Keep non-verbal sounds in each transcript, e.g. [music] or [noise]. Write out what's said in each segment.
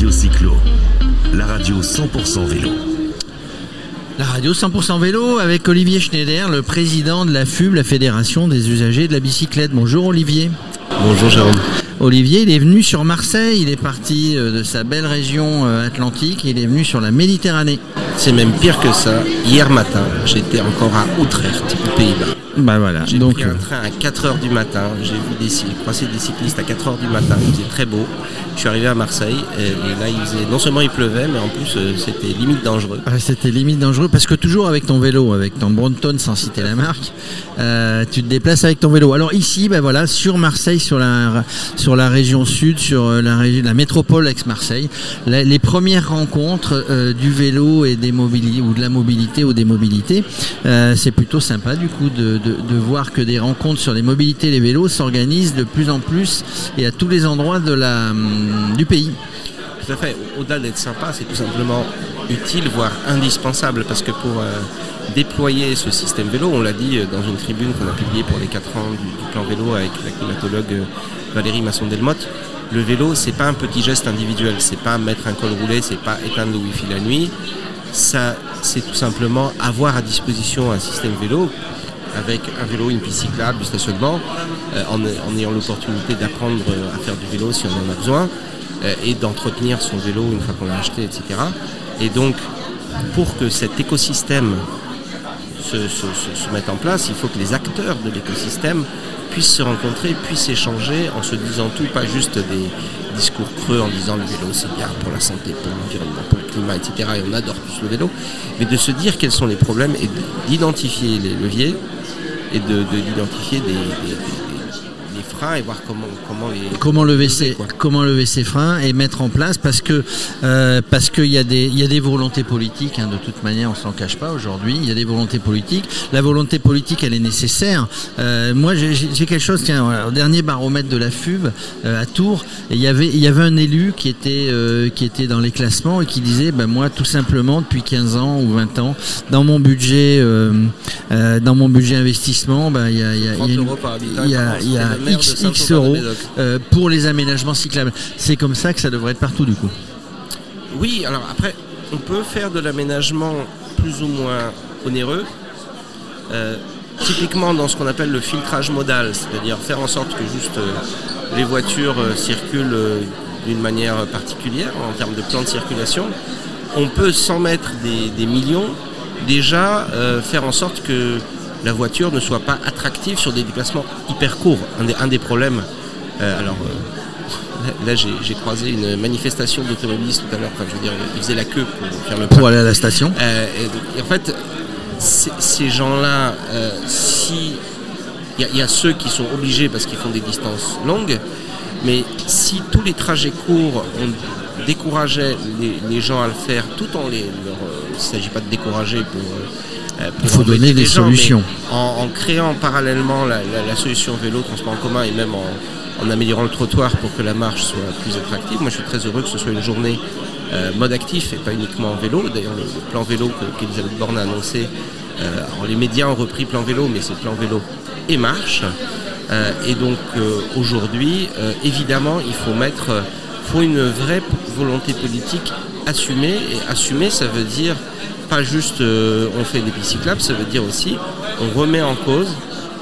Radio Cyclo, la radio 100% vélo. La radio 100% vélo avec Olivier Schneider, le président de la FUB, la Fédération des usagers de la bicyclette. Bonjour Olivier. Bonjour Jérôme. Olivier, il est venu sur Marseille, il est parti euh, de sa belle région euh, atlantique, il est venu sur la Méditerranée. C'est même pire que ça. Hier matin, j'étais encore à Utrecht, aux Pays-Bas. Bah voilà. J'ai pris un euh, train à 4h du matin. J'ai vu des des cyclistes à 4h du matin. Il faisait très beau. Je suis arrivé à Marseille et, et là, il faisait, non seulement il pleuvait, mais en plus, euh, c'était limite dangereux. ah, c'était limite dangereux parce que toujours avec ton vélo, avec ton Brompton sans citer la marque, euh, tu te déplaces avec ton vélo. Alors ici, bah voilà, sur Marseille, sur la sur la région sud, sur euh, la métropole ex-Marseille, les premières rencontres euh, du vélo et des mobilités ou de la mobilité ou des mobilités, c'est plutôt sympa du coup de, de, voir que des rencontres sur les mobilités et les vélos s'organisent de plus en plus et à tous les endroits de la hum, du pays. Tout à fait. Au- Au-delà d'être sympa, c'est tout simplement utile, voire indispensable, parce que pour euh, déployer ce système vélo, on l'a dit euh, dans une tribune qu'on a publiée pour les 4 ans du, plan vélo avec la climatologue euh, Valérie Masson-Delmotte, le vélo, c'est pas un petit geste individuel, c'est pas mettre un col roulé, c'est pas éteindre le wifi la nuit. Ça, c'est tout simplement avoir à disposition un système vélo avec un vélo, une piste cyclable, du stationnement, en, en ayant l'opportunité d'apprendre à faire du vélo si on en a besoin, et d'entretenir son vélo une fois qu'on l'a acheté, etc. Et donc, pour que cet écosystème se, mette en place, il faut que les acteurs de l'écosystème puissent se rencontrer, puissent échanger en se disant tout, pas juste des discours creux en disant le vélo c'est bien pour la santé, pour l'environnement, pour le climat, etc. Et on adore tous le vélo, mais de se dire quels sont les problèmes et d'identifier les leviers et de, de- d'identifier des- des freins et voir comment, comment les... comment lever ses quoi. comment lever ses freins et mettre en place parce que euh, parce qu'il y a des il y a des volontés politiques hein, de toute manière on s'en cache pas aujourd'hui il y a des volontés politiques. La volonté politique elle est nécessaire. Euh, moi j'ai quelque chose tiens voilà, au dernier baromètre de la FUB euh, à Tours il y avait il y avait un élu qui était qui était dans les classements et qui disait ben moi tout simplement depuis 15 ans ou 20 ans dans mon budget dans mon budget investissement ben il y a il y a- il y a 30 une- euros par habitant, il y a, c'était il y a le maire de X, euros euh, pour les aménagements cyclables. C'est comme ça que ça devrait être partout du coup. Oui, alors après, on peut faire de l'aménagement plus ou moins onéreux. Euh, typiquement dans ce qu'on appelle le filtrage modal, c'est-à-dire faire en sorte que juste euh, les voitures circulent d'une manière particulière en termes de plan de circulation. On peut, sans mettre des, des millions, déjà faire en sorte que la voiture ne soit pas attractive sur des déplacements hyper courts. Un des, un des problèmes, euh, alors euh, [laughs] là, j'ai croisé une manifestation d'automobilistes tout à l'heure, enfin je veux dire, ils faisaient la queue pour faire le Pour aller à la station. euh, et, donc, et en fait, ces gens-là, si il y, a- il y a ceux qui sont obligés parce qu'ils font des distances longues, mais si tous les trajets courts on décourageait les, les gens à le faire, tout en les, leur, il ne s'agit pas de décourager pour, pour Il faut donner des gens, solutions. En, en créant parallèlement la, la- la solution vélo, transport en commun et même en, en améliorant le trottoir pour que la marche soit plus attractive. Moi, je suis très heureux que ce soit une journée euh, mode actif et pas uniquement en vélo. D'ailleurs, le, le plan vélo que- qu'Elisabeth Borne a annoncé, euh, alors les médias ont repris plan vélo, mais c'est plan vélo et marche. Euh, et donc euh, aujourd'hui, euh, évidemment, il faut mettre, euh, faut une vraie volonté politique assumée. Et assumer, ça veut dire pas juste euh, on fait des pistes cyclables, ça veut dire aussi on remet en cause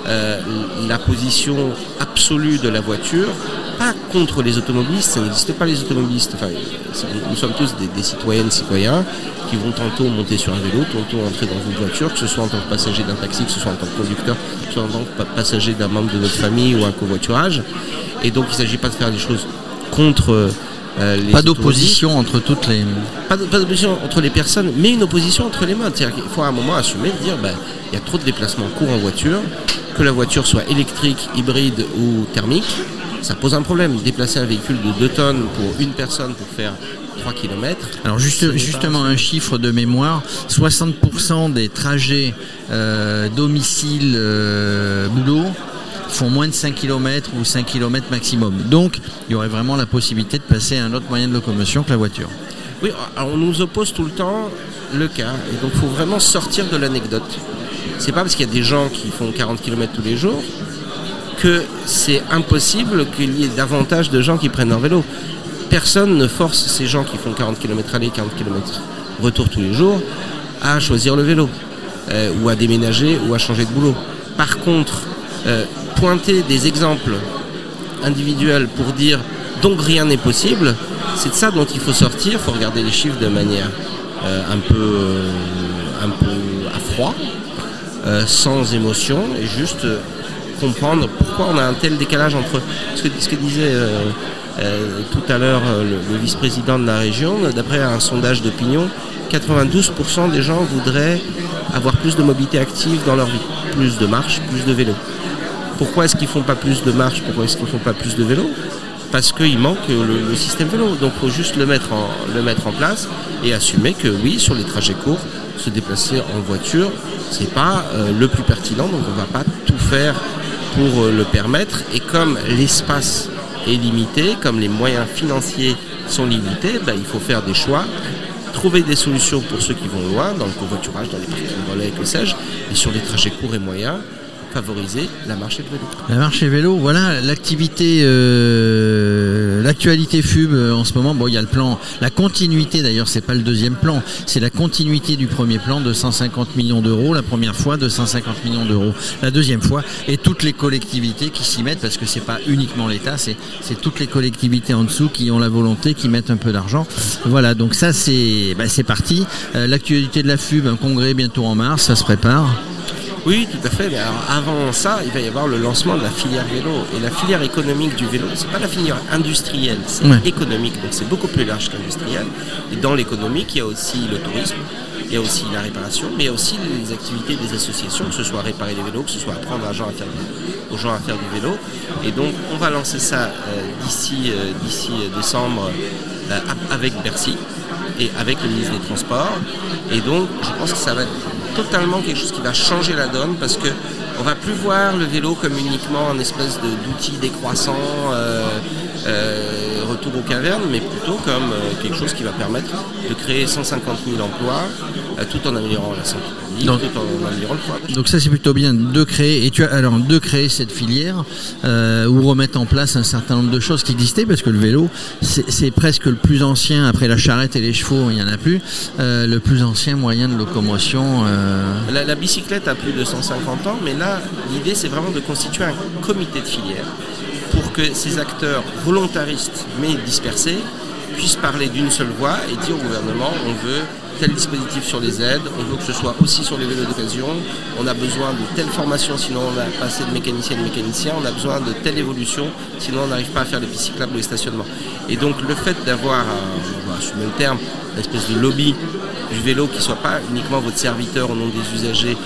euh, la position absolue de la voiture, pas contre les automobilistes, ça n'existe pas les automobilistes. Enfin, nous sommes tous des, des citoyennes, citoyens qui vont tantôt monter sur un vélo, tantôt entrer dans une voiture, que ce soit en tant que passager d'un taxi, que ce soit en tant que conducteur, que ce soit en tant que pa- passager d'un membre de notre famille ou un covoiturage. Et donc il ne s'agit pas de faire des choses contre euh, les Pas d'opposition entre toutes les. Pas d'opposition entre les personnes, mais une opposition entre les modes. C'est-à-dire qu'il faut à un moment assumer de dire ben, il y a trop de déplacements courts en voiture, que la voiture soit électrique, hybride ou thermique, ça pose un problème. Déplacer un véhicule de 2 tonnes pour une personne pour faire 3 km. Alors juste, justement un chiffre de mémoire, 60% des trajets euh, domicile euh, boulot font moins de 5 km ou 5 km maximum. Donc il y aurait vraiment la possibilité de passer à un autre moyen de locomotion que la voiture. Oui, on nous oppose tout le temps le cas, et donc il faut vraiment sortir de l'anecdote. C'est pas parce qu'il y a des gens qui font 40 km tous les jours que c'est impossible qu'il y ait davantage de gens qui prennent leur vélo. personne ne force ces gens qui font 40 km aller, 40 km retour tous les jours à choisir le vélo, euh, ou à déménager, ou à changer de boulot. Par contre, euh, pointer des exemples individuels pour dire donc rien n'est possible, c'est de ça dont il faut sortir, il faut regarder les chiffres de manière euh, un, peu, un peu à froid, sans émotion, et juste comprendre pourquoi on a un tel décalage entre ce que, ce que disait tout à l'heure le vice-président de la région, d'après un sondage d'opinion, 92% des gens voudraient avoir plus de mobilité active dans leur vie, plus de marche, plus de vélo. Pourquoi est-ce qu'ils font pas plus de marche Pourquoi est-ce qu'ils font pas plus de vélo Parce qu'il manque le, système vélo. Donc il faut juste le mettre, en, place et assumer que oui, sur les trajets courts, se déplacer en voiture, c'est pas euh, le plus pertinent, donc on va pas tout faire pour euh, le permettre. Et comme l'espace est limité, comme les moyens financiers sont limités, ben, il faut faire des choix trouver des solutions pour ceux qui vont loin, dans le covoiturage, dans les parkings relais, que sais-je, et sur les trajets courts et moyens, favoriser la marche et vélo. La marche vélo, voilà l'activité, euh, l'actualité FUB euh, en ce moment. Bon, il y a le plan, la continuité d'ailleurs, c'est pas le deuxième plan, c'est la continuité du premier plan de 150 millions d'euros. La première fois de 150 millions d'euros, la deuxième fois et toutes les collectivités qui s'y mettent parce que c'est pas uniquement l'État, c'est toutes les collectivités en dessous qui ont la volonté, qui mettent un peu d'argent. Voilà, donc ça c'est bah, parti. Euh, l'actualité de la FUB, un congrès bientôt en mars, ça se prépare. Oui, tout à fait. Mais avant ça, il va y avoir le lancement de la filière vélo. Et la filière économique du vélo, c'est pas la filière industrielle, c'est économique. Donc c'est beaucoup plus large qu'industriel. Et dans l'économique, il y a aussi le tourisme, il y a aussi la réparation, mais il y a aussi les activités des associations, que ce soit réparer des vélos, que ce soit apprendre à gens à faire aux gens à faire du vélo. Et donc on va lancer ça euh, d'ici euh, d'ici euh, décembre avec Bercy et avec le ministre des Transports. Et donc je pense que ça va être totalement quelque chose qui va changer la donne parce que on va plus voir le vélo comme uniquement un espèce d'outil décroissant, euh, euh, retour aux cavernes, mais plutôt comme euh, quelque chose qui va permettre de créer 150 000 emplois tout en améliorant la santé. Donc, donc ça c'est plutôt bien de créer et tu as alors de créer cette filière ou remettre en place un certain nombre de choses qui existaient parce que le vélo c'est presque le plus ancien après la charrette et les chevaux il n'y en a plus le plus ancien moyen de locomotion. La, la, bicyclette a plus de 150 ans mais là l'idée, c'est vraiment de constituer un comité de filière pour que ces acteurs volontaristes mais dispersés puissent parler d'une seule voix et dire au gouvernement on veut tel dispositif sur les aides, on veut que ce soit aussi sur les vélos d'occasion, on a besoin de telle formation, sinon on n'a pas assez de mécaniciens et de mécaniciens, on a besoin de telle évolution, sinon on n'arrive pas à faire les pistes cyclables ou les stationnements. Et donc le fait d'avoir, je mets le terme, une espèce de lobby du vélo qui ne soit pas uniquement votre serviteur au nom des usagers,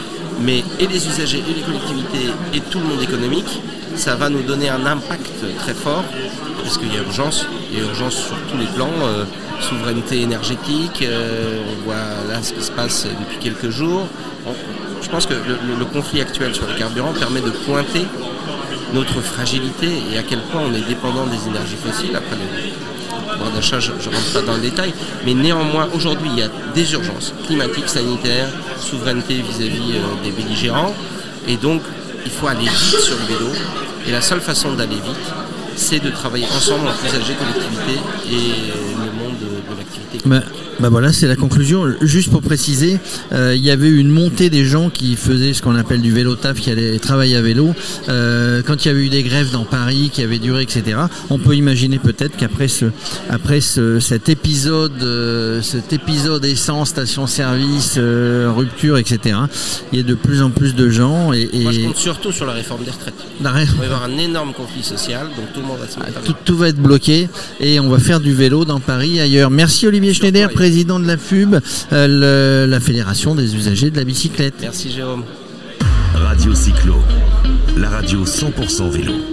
mais et les usagers et les collectivités et tout le monde économique, ça va nous donner un impact très fort, parce qu'il y a urgence, il y a urgence sur tous les plans, euh, souveraineté énergétique, euh, on voit là ce qui se passe depuis quelques jours. je pense que le, conflit actuel sur le carburant permet de pointer notre fragilité et à quel point on est dépendant des énergies fossiles. Après le d'achat, je ne rentre pas dans le détail, mais néanmoins, aujourd'hui, il y a des urgences climatiques, sanitaires, souveraineté vis-à-vis euh, des belligérants. Et donc, il faut aller vite sur le vélo. Et la seule façon d'aller vite, c'est de travailler ensemble entre usagers, collectivités et le monde de, l'activité. Bah, voilà, c'est la conclusion. Juste pour préciser, euh, il y avait une montée des gens qui faisaient ce qu'on appelle du vélo taf, qui allaient travailler à vélo. Euh, quand il y avait eu des grèves dans Paris qui avaient duré, etc. On peut imaginer peut-être qu'après ce, après ce, cet épisode, euh, cet épisode essence, station-service, rupture, etc. Il y a de plus en plus de gens. Et, Moi, je compte surtout sur la réforme des retraites. Il va y avoir un énorme conflit social, donc tout le monde va se mettre tout, tout, va être bloqué et on va faire du vélo dans Paris ailleurs. Merci Olivier Schneider, président de la FUB, euh, la Fédération des usagers de la bicyclette. Merci Jérôme. Radio Cyclo, la radio 100% vélo.